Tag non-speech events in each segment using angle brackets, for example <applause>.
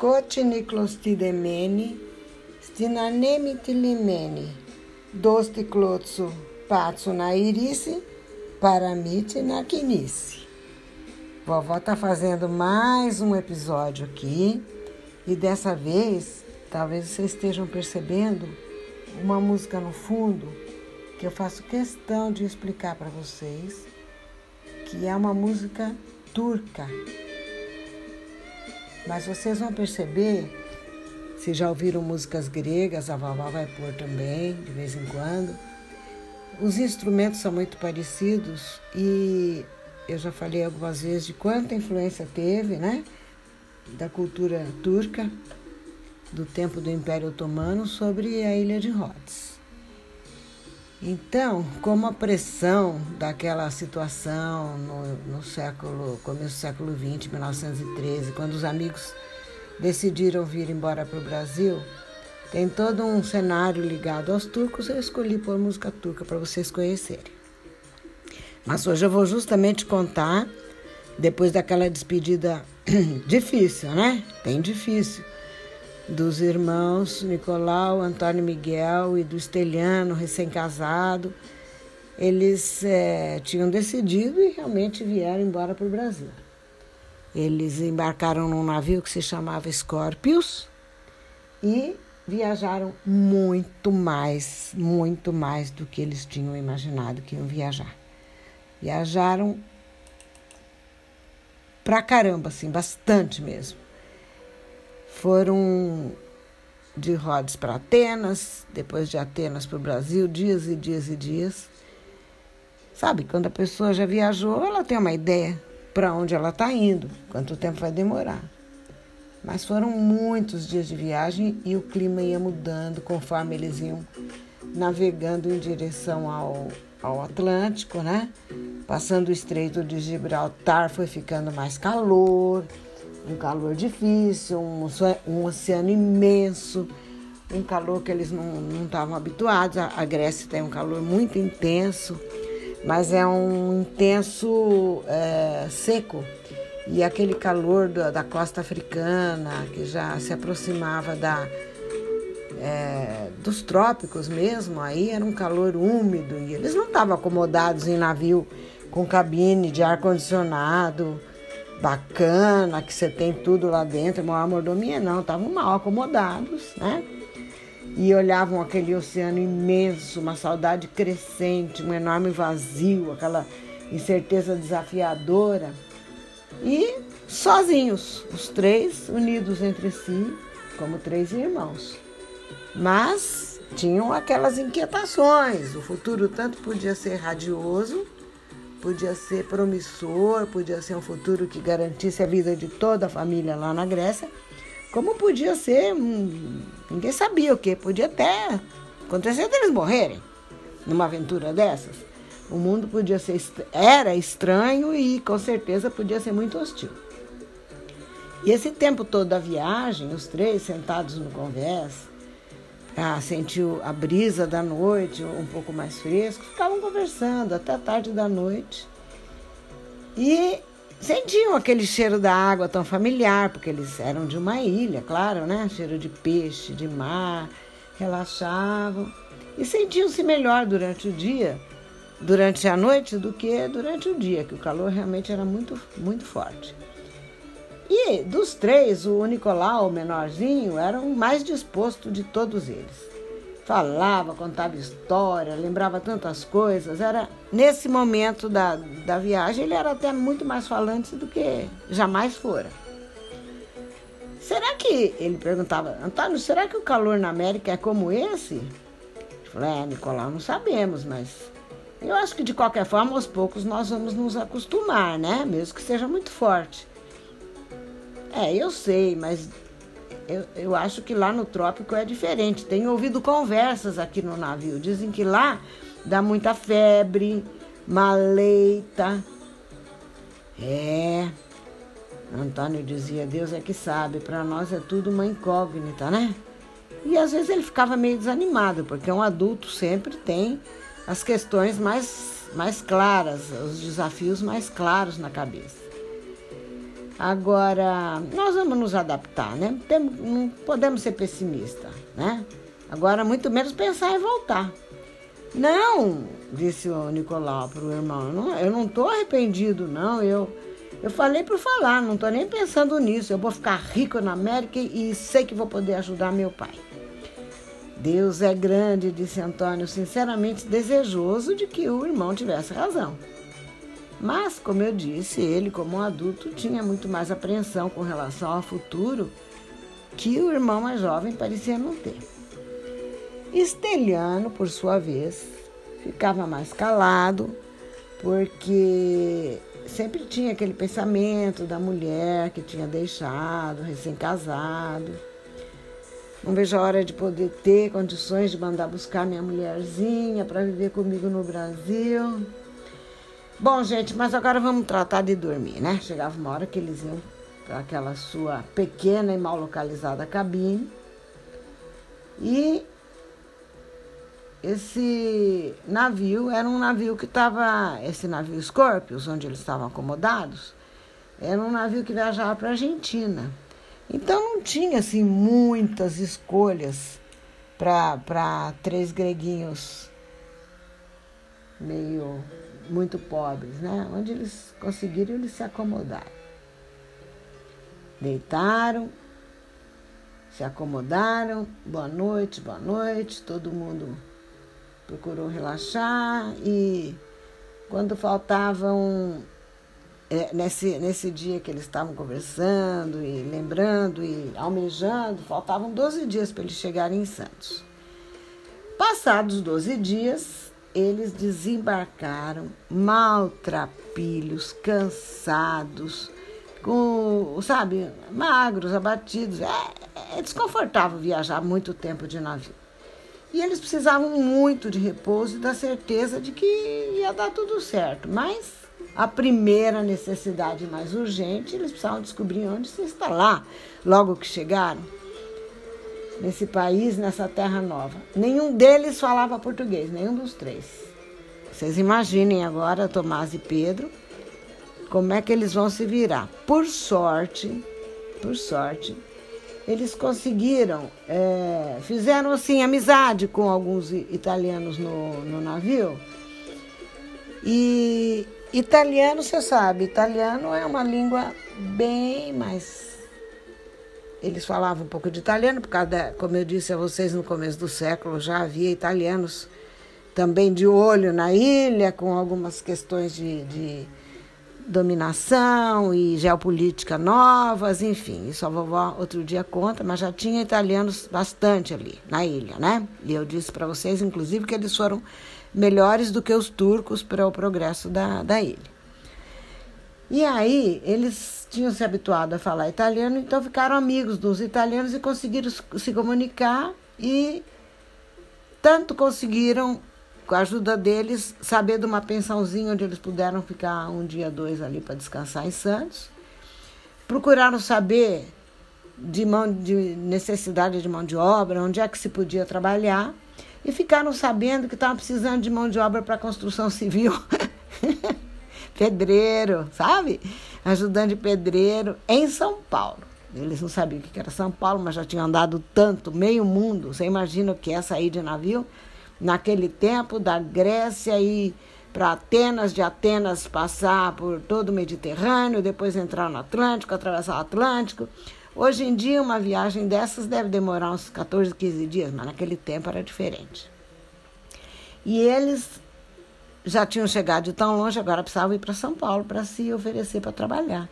Skotiniklostidemeni, Stinanemitilimeni, Dostiklotsu Patsu na Irice, Paramite na Quinice. Vovó está fazendo mais um episódio aqui e dessa vez, talvez vocês estejam percebendo uma música no fundo que eu faço questão de explicar para vocês, que é uma música turca. Mas vocês vão perceber, se já ouviram músicas gregas, a vovó vai pôr também, de vez em quando. Os instrumentos são muito parecidos e eu já falei algumas vezes de quanta influência teve, né? Da cultura turca, do tempo do Império Otomano, sobre a ilha de Rhodes. Então, como a pressão daquela situação no, no século, começo do século XX, 1913, quando os amigos decidiram vir embora para o Brasil, tem todo um cenário ligado aos turcos, eu escolhi pôr música turca para vocês conhecerem. Mas hoje eu vou justamente contar, depois daquela despedida <clears throat> difícil, né? Bem difícil dos irmãos Nicolau, Antônio Miguel e do Esteliano, recém-casado. Eles é, tinham decidido e realmente vieram embora para o Brasil. Eles embarcaram num navio que se chamava Scorpius e viajaram muito mais, muito mais do que eles tinham imaginado que iam viajar. Viajaram pra caramba, assim, bastante mesmo. Foram de Rhodes para Atenas, depois de Atenas para o Brasil, dias e dias e dias. Sabe, quando a pessoa já viajou, ela tem uma ideia para onde ela está indo, quanto tempo vai demorar. Mas foram muitos dias de viagem e o clima ia mudando conforme eles iam navegando em direção ao, ao Atlântico, né? Passando o Estreito de Gibraltar foi ficando mais calor um calor difícil, um, um oceano imenso, um calor que eles não estavam habituados. A, a, Grécia tem um calor muito intenso, mas é um intenso é, seco. E aquele calor da, da, costa africana, que já se aproximava da, é, dos trópicos mesmo, aí era um calor úmido. E eles não estavam acomodados em navio com cabine de ar-condicionado bacana, que você tem tudo lá dentro, uma mordomia não, estavam mal acomodados, né? E olhavam aquele oceano imenso, uma saudade crescente, um enorme vazio, aquela incerteza desafiadora. E sozinhos, os três unidos entre si, como três irmãos. Mas tinham aquelas inquietações. O futuro tanto podia ser radioso podia ser promissor, podia ser um futuro que garantisse a vida de toda a família lá na Grécia, como podia ser, hum, ninguém sabia o que, podia até acontecer deles morrerem numa aventura dessas. O mundo podia ser, era estranho e com certeza podia ser muito hostil. E esse tempo todo da viagem, os três sentados no conversa, ah, sentiu a brisa da noite, um pouco mais fresco, ficavam conversando até tarde da noite. E sentiam aquele cheiro da água tão familiar, porque eles eram de uma ilha, claro, né? Cheiro de peixe, de mar, relaxavam e sentiam-se melhor durante o dia, durante a noite, do que durante o dia, que o calor realmente era muito, muito forte. E dos três, o Nicolau, o menorzinho, era o mais disposto de todos eles. Falava, contava história, lembrava tantas coisas. Era nesse momento da, da viagem, ele era até muito mais falante do que jamais fora. Será que, ele perguntava, Antônio, será que o calor na América é como esse? Eu falei, é, Nicolau, não sabemos, mas eu acho que de qualquer forma, aos poucos, nós vamos nos acostumar, né? Mesmo que seja muito forte. É, eu sei, mas eu, eu acho que lá no trópico é diferente. Tenho ouvido conversas aqui no navio. Dizem que lá dá muita febre, maleita. É. Antônio dizia, Deus é que sabe, para nós é tudo uma incógnita, né? E às vezes ele ficava meio desanimado, porque um adulto sempre tem as questões mais, mais claras, os desafios mais claros na cabeça. Agora, nós vamos nos adaptar, né? Tem, não podemos ser pessimistas, né? Agora, muito menos pensar em voltar. Não, disse o Nicolau para o irmão, não, eu não estou arrependido, não. Eu, eu falei por falar, não estou nem pensando nisso. Eu vou ficar rico na América e sei que vou poder ajudar meu pai. Deus é grande, disse Antônio, sinceramente desejoso de que o irmão tivesse razão. Mas, como eu disse, ele, como um adulto, tinha muito mais apreensão com relação ao futuro que o irmão mais jovem parecia não ter. Esteliano, por sua vez, ficava mais calado, porque sempre tinha aquele pensamento da mulher que tinha deixado, recém-casado. Não vejo a hora de poder ter condições de mandar buscar minha mulherzinha para viver comigo no Brasil. Bom, gente, mas agora vamos tratar de dormir, né? Chegava uma hora que eles iam para aquela sua pequena e mal localizada cabine. E esse navio era um navio que estava, esse navio Scorpius, onde eles estavam acomodados, era um navio que viajava para a Argentina. Então não tinha assim muitas escolhas para três greguinhos meio muito pobres, né? Onde eles conseguiram, eles se acomodaram. Deitaram, se acomodaram, boa noite, boa noite, todo mundo procurou relaxar e quando faltavam é, nesse, nesse dia que eles estavam conversando e lembrando e almejando, faltavam 12 dias para eles chegarem em Santos. Passados 12 dias, eles desembarcaram maltrapilhos, cansados, com, sabe, magros, abatidos. É, é desconfortável viajar muito tempo de navio. E eles precisavam muito de repouso e da certeza de que ia dar tudo certo. Mas a primeira necessidade mais urgente, eles precisavam descobrir onde se instalar logo que chegaram nesse país, nessa terra nova. Nenhum deles falava português, nenhum dos três. Vocês imaginem agora, Tomás e Pedro, como é que eles vão se virar. Por sorte, por sorte, eles conseguiram, é, fizeram assim amizade com alguns italianos no, no navio. E italiano, você sabe, italiano é uma língua bem mais eles falavam um pouco de italiano, por causa como eu disse a vocês no começo do século, já havia italianos também de olho na ilha, com algumas questões de, de dominação e geopolítica novas, enfim. Isso a vovó outro dia conta, mas já tinha italianos bastante ali na ilha, né? E eu disse para vocês, inclusive, que eles foram melhores do que os turcos para o progresso da, da ilha. E aí, eles tinham se habituado a falar italiano, então ficaram amigos dos italianos e conseguiram se comunicar e tanto conseguiram, com a ajuda deles, saber de uma pensãozinha onde eles puderam ficar um dia, dois ali para descansar em Santos. Procuraram saber de, mão, de necessidade de mão de obra, onde é que se podia trabalhar, e ficaram sabendo que estavam precisando de mão de obra para construção <laughs> civil. Pedreiro, sabe? Ajudante de pedreiro em São Paulo. Eles não sabiam o que era São Paulo, mas já tinham andado tanto, meio mundo. Você imagina o que é sair de navio? Naquele tempo, da Grécia e para Atenas, de Atenas passar por todo o Mediterrâneo, depois entrar no Atlântico, atravessar o Atlântico. Hoje em dia, uma viagem dessas deve demorar uns 14, 15 dias, mas naquele tempo era diferente. E eles já tinham chegado de tão longe, agora precisavam ir para São Paulo para se oferecer para trabalhar.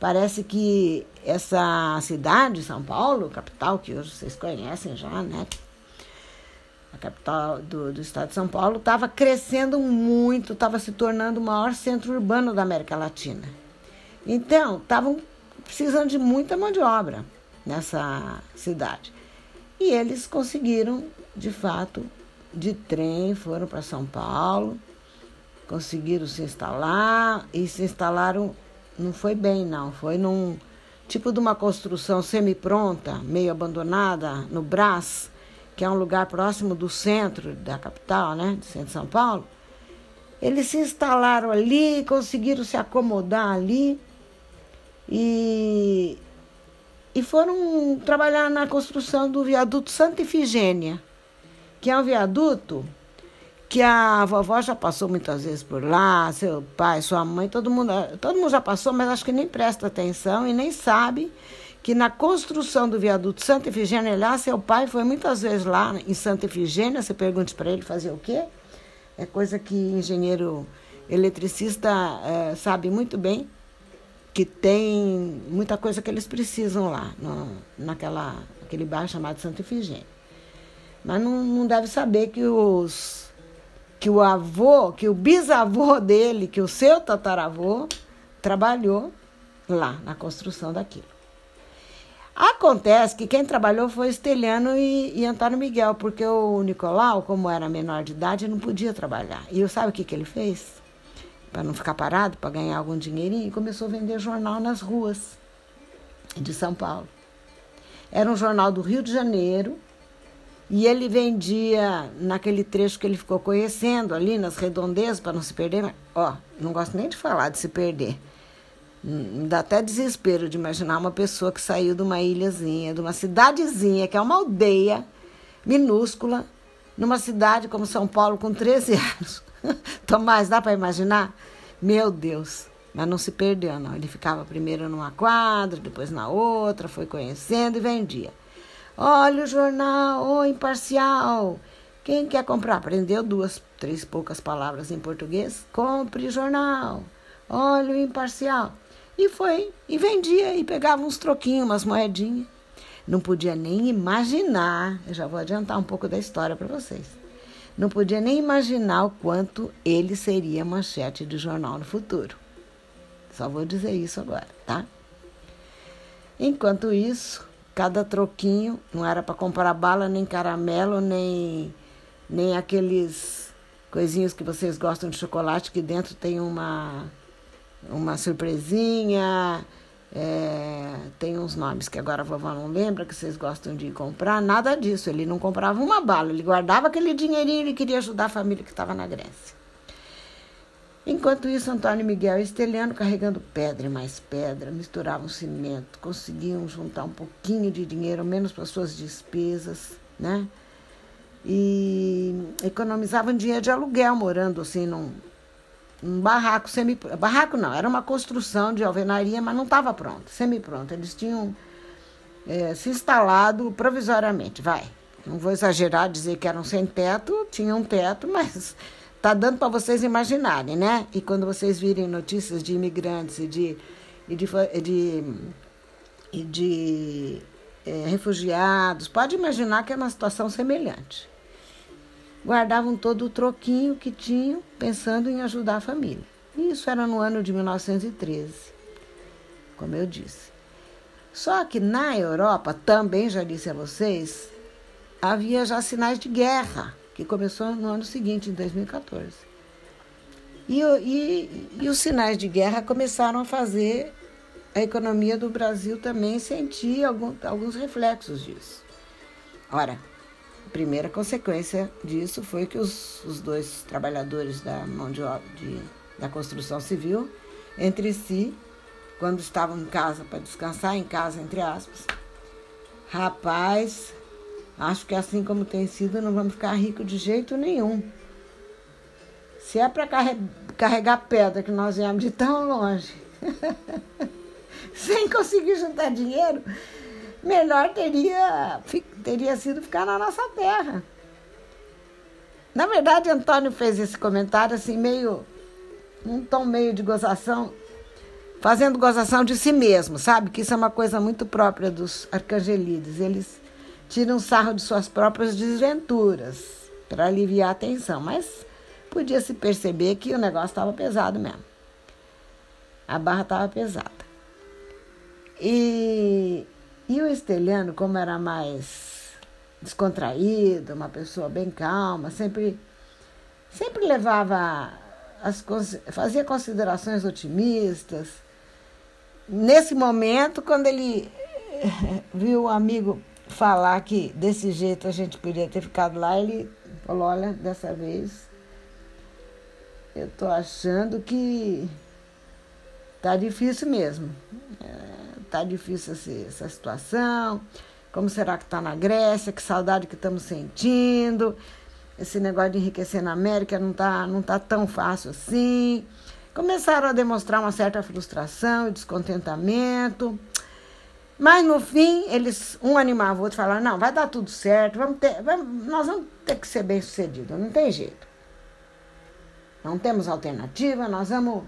Parece que essa cidade, São Paulo, capital, que hoje vocês conhecem já, né? A capital do, do estado de São Paulo, estava crescendo muito, estava se tornando o maior centro urbano da América Latina. Então, estavam precisando de muita mão de obra nessa cidade. E eles conseguiram, de fato, de trem, foram para São Paulo conseguiram se instalar e se instalaram, não foi bem não, foi num tipo de uma construção semi-pronta, meio abandonada, no Brás, que é um lugar próximo do centro da capital, né, do centro de São Paulo. Eles se instalaram ali, conseguiram se acomodar ali E, e foram trabalhar na construção do viaduto Santa Ifigênia, que é um viaduto que a vovó já passou muitas vezes por lá, seu pai, sua mãe, todo mundo, todo mundo já passou, mas acho que nem presta atenção e nem sabe que na construção do viaduto Santa Efigênia, lá, seu pai foi muitas vezes lá em Santa Efigênia, você pergunte para ele fazer o quê? É coisa que engenheiro eletricista é, sabe muito bem, que tem muita coisa que eles precisam lá, no, naquela, naquele bairro chamado Santa Efigênia. Mas não, não deve saber que os que o avô, que o bisavô dele, que o seu tataravô, trabalhou lá na construção daquilo. Acontece que quem trabalhou foi Esteliano e, e Antônio Miguel, porque o Nicolau, como era menor de idade, não podia trabalhar. E sabe o que, que ele fez? Para não ficar parado, para ganhar algum dinheirinho, começou a vender jornal nas ruas de São Paulo. Era um jornal do Rio de Janeiro, e ele vendia naquele trecho que ele ficou conhecendo, ali nas redondezas, para não se perder. Mas, ó, não gosto nem de falar de se perder. Me dá até desespero de imaginar uma pessoa que saiu de uma ilhazinha, de uma cidadezinha, que é uma aldeia minúscula, numa cidade como São Paulo, com 13 <laughs> anos. Tomás, dá para imaginar? Meu Deus. Mas não se perdeu, não. Ele ficava primeiro numa quadra, depois na outra, foi conhecendo e vendia. Olha o jornal, ô oh, imparcial. Quem quer comprar? Aprendeu duas, três poucas palavras em português? Compre jornal. Olha o imparcial. E foi, e vendia, e pegava uns troquinhos, umas moedinhas. Não podia nem imaginar, eu já vou adiantar um pouco da história para vocês. Não podia nem imaginar o quanto ele seria manchete de jornal no futuro. Só vou dizer isso agora, tá? Enquanto isso, Cada troquinho não era para comprar bala, nem caramelo, nem, nem aqueles coisinhos que vocês gostam de chocolate, que dentro tem uma, uma surpresinha. É, tem uns nomes que agora a vovó não lembra, que vocês gostam de comprar. Nada disso. Ele não comprava uma bala, ele guardava aquele dinheirinho, ele queria ajudar a família que estava na Grécia. Enquanto isso, Antônio Miguel e Esteliano, carregando pedra e mais pedra, misturavam cimento, conseguiam juntar um pouquinho de dinheiro, menos para suas despesas, né? E economizavam dinheiro de aluguel, morando assim num, num barraco semi barraco não, era uma construção de alvenaria, mas não estava pronto, semi-pronto. Eles tinham é, se instalado provisoriamente, vai. Não vou exagerar dizer que eram sem teto, tinham um teto, <laughs> mas Tá dando para vocês imaginarem, né? E quando vocês virem notícias de imigrantes e de, e de, de, e de é, refugiados, pode imaginar que é uma situação semelhante. Guardavam todo o troquinho que tinham, pensando em ajudar a família. E isso era no ano de 1913, como eu disse. Só que na Europa, também já disse a vocês, havia já sinais de guerra que começou no ano seguinte, em 2014. E, e, e os sinais de guerra começaram a fazer a economia do Brasil também sentir algum, alguns reflexos disso. Ora, a primeira consequência disso foi que os, os dois trabalhadores da mão de de, da construção civil, entre si, quando estavam em casa para descansar, em casa, entre aspas, rapaz, Acho que assim como tem sido, não vamos ficar ricos de jeito nenhum. Se é para carregar pedra que nós viemos de tão longe, <laughs> sem conseguir juntar dinheiro, melhor teria, teria sido ficar na nossa terra. Na verdade, Antônio fez esse comentário assim, meio. um tom meio de gozação, fazendo gozação de si mesmo, sabe? Que isso é uma coisa muito própria dos arcangelides. Eles tiram sarro de suas próprias desventuras para aliviar a tensão, mas podia se perceber que o negócio estava pesado mesmo. A barra estava pesada. E, e o Esteliano, como era mais descontraído, uma pessoa bem calma, sempre, sempre levava as fazia considerações otimistas. Nesse momento, quando ele viu o amigo falar que desse jeito a gente podia ter ficado lá, ele falou, olha, dessa vez eu tô achando que tá difícil mesmo. É, tá difícil essa situação. Como será que tá na Grécia? Que saudade que estamos sentindo. Esse negócio de enriquecer na América não tá, não tá tão fácil assim. Começaram a demonstrar uma certa frustração e descontentamento. Mas no fim, eles um animava o outro falava, não, vai dar tudo certo, vamos ter, vamos, nós vamos ter que ser bem sucedidos, não tem jeito. Não temos alternativa, nós vamos,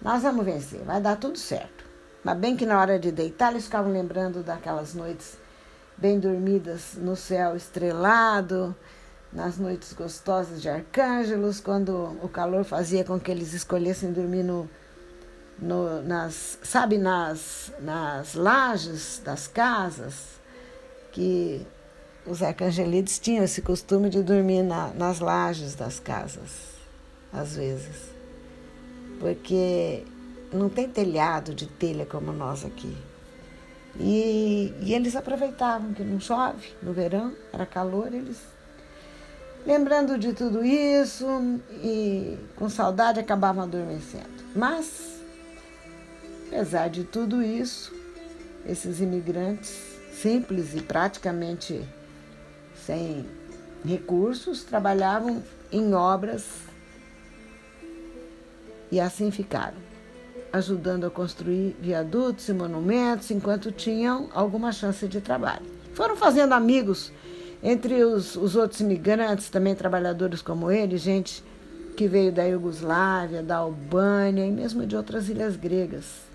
nós vamos vencer, vai dar tudo certo. Mas bem que na hora de deitar, eles ficavam lembrando daquelas noites bem dormidas no céu estrelado, nas noites gostosas de Arcângelos, quando o calor fazia com que eles escolhessem dormir no no, nas, sabe, nas, nas lajes das casas, que os arcangelides tinham esse costume de dormir na, nas lajes das casas, às vezes. Porque não tem telhado de telha como nós aqui. E, e eles aproveitavam que não chove no verão, era calor, eles lembrando de tudo isso e com saudade acabavam adormecendo. Mas Apesar de tudo isso, esses imigrantes simples e praticamente sem recursos trabalhavam em obras e assim ficaram, ajudando a construir viadutos e monumentos enquanto tinham alguma chance de trabalho. Foram fazendo amigos entre os, os outros imigrantes, também trabalhadores como ele, gente que veio da Iugoslávia, da Albânia e mesmo de outras ilhas gregas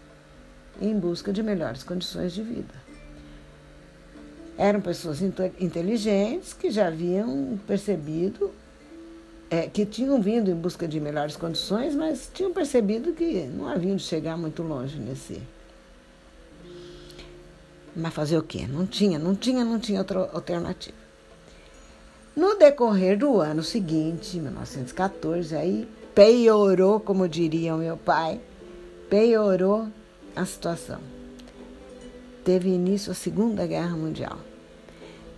em busca de melhores condições de vida. Eram pessoas inteligentes que já haviam percebido, é, que tinham vindo em busca de melhores condições, mas tinham percebido que não haviam de chegar muito longe nesse. Mas fazer o quê? Não tinha, não tinha, não tinha outra alternativa. No decorrer do ano seguinte, 1914, aí piorou, como diria meu pai, piorou a situação. Teve início a Segunda Guerra Mundial.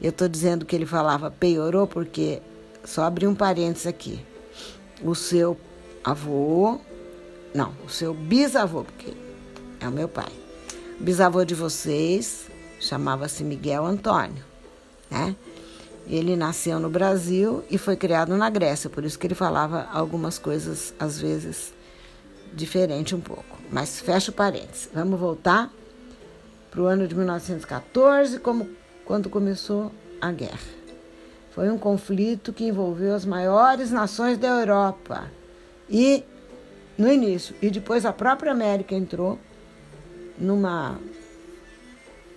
Eu estou dizendo que ele falava piorou porque, só abri um parênteses aqui, o seu avô, não, o seu bisavô, porque é o meu pai, o bisavô de vocês chamava-se Miguel Antônio, né? Ele nasceu no Brasil e foi criado na Grécia, por isso que ele falava algumas coisas, às vezes, diferente um pouco. Mas fecha o parênteses. Vamos voltar para o ano de 1914, como, quando começou a guerra. Foi um conflito que envolveu as maiores nações da Europa. E no início, e depois a própria América entrou numa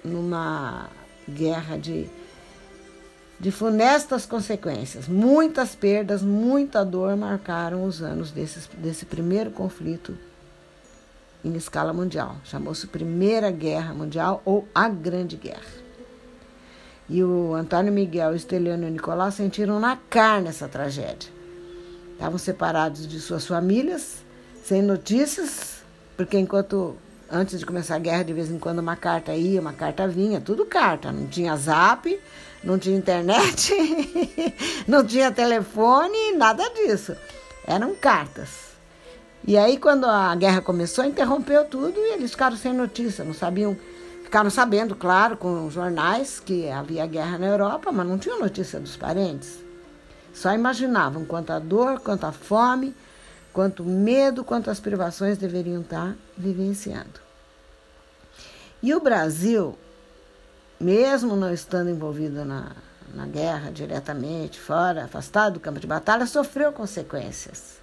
numa guerra de de funestas consequências. Muitas perdas, muita dor marcaram os anos desse, primeiro conflito em escala mundial. Chamou-se Primeira Guerra Mundial ou a Grande Guerra. E o Antônio Miguel, o Esteliano e o Nicolau sentiram na carne essa tragédia. Estavam separados de suas famílias, sem notícias, porque enquanto antes de começar a guerra, de vez em quando uma carta ia, uma carta vinha, tudo carta, não tinha zap, não tinha internet, <laughs> não tinha telefone, nada disso. Eram cartas. E aí, quando a guerra começou, interrompeu tudo e eles ficaram sem notícia, não sabiam. Ficaram sabendo, claro, com jornais que havia guerra na Europa, mas não tinham notícia dos parentes. Só imaginavam quanta dor, quanta fome, quanto medo, quantas privações deveriam estar vivenciando. E o Brasil mesmo não estando envolvido na, na guerra diretamente, fora, afastado do campo de batalha, sofreu consequências.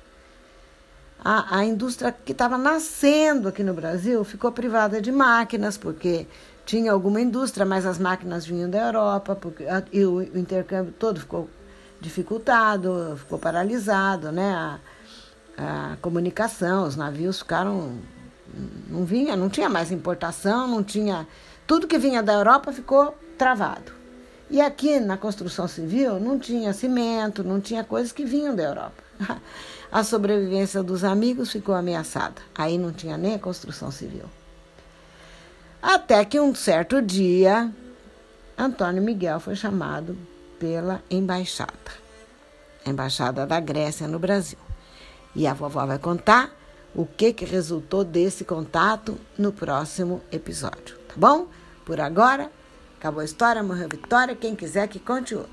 A, a indústria que estava nascendo aqui no Brasil ficou privada de máquinas, porque tinha alguma indústria, mas as máquinas vinham da Europa, porque, e o, intercâmbio todo ficou dificultado, ficou paralisado, né? A, a comunicação, os navios ficaram. Não vinha, não tinha mais importação, não tinha tudo que vinha da Europa ficou travado. E aqui na construção civil não tinha cimento, não tinha coisas que vinham da Europa. <laughs> A sobrevivência dos amigos ficou ameaçada. Aí não tinha nem a construção civil. Até que um certo dia, Antônio Miguel foi chamado pela embaixada, a embaixada da Grécia no Brasil. E a vovó vai contar o que, que resultou desse contato no próximo episódio, tá bom? Por agora, acabou a história, morreu a vitória. Quem quiser que conte outra.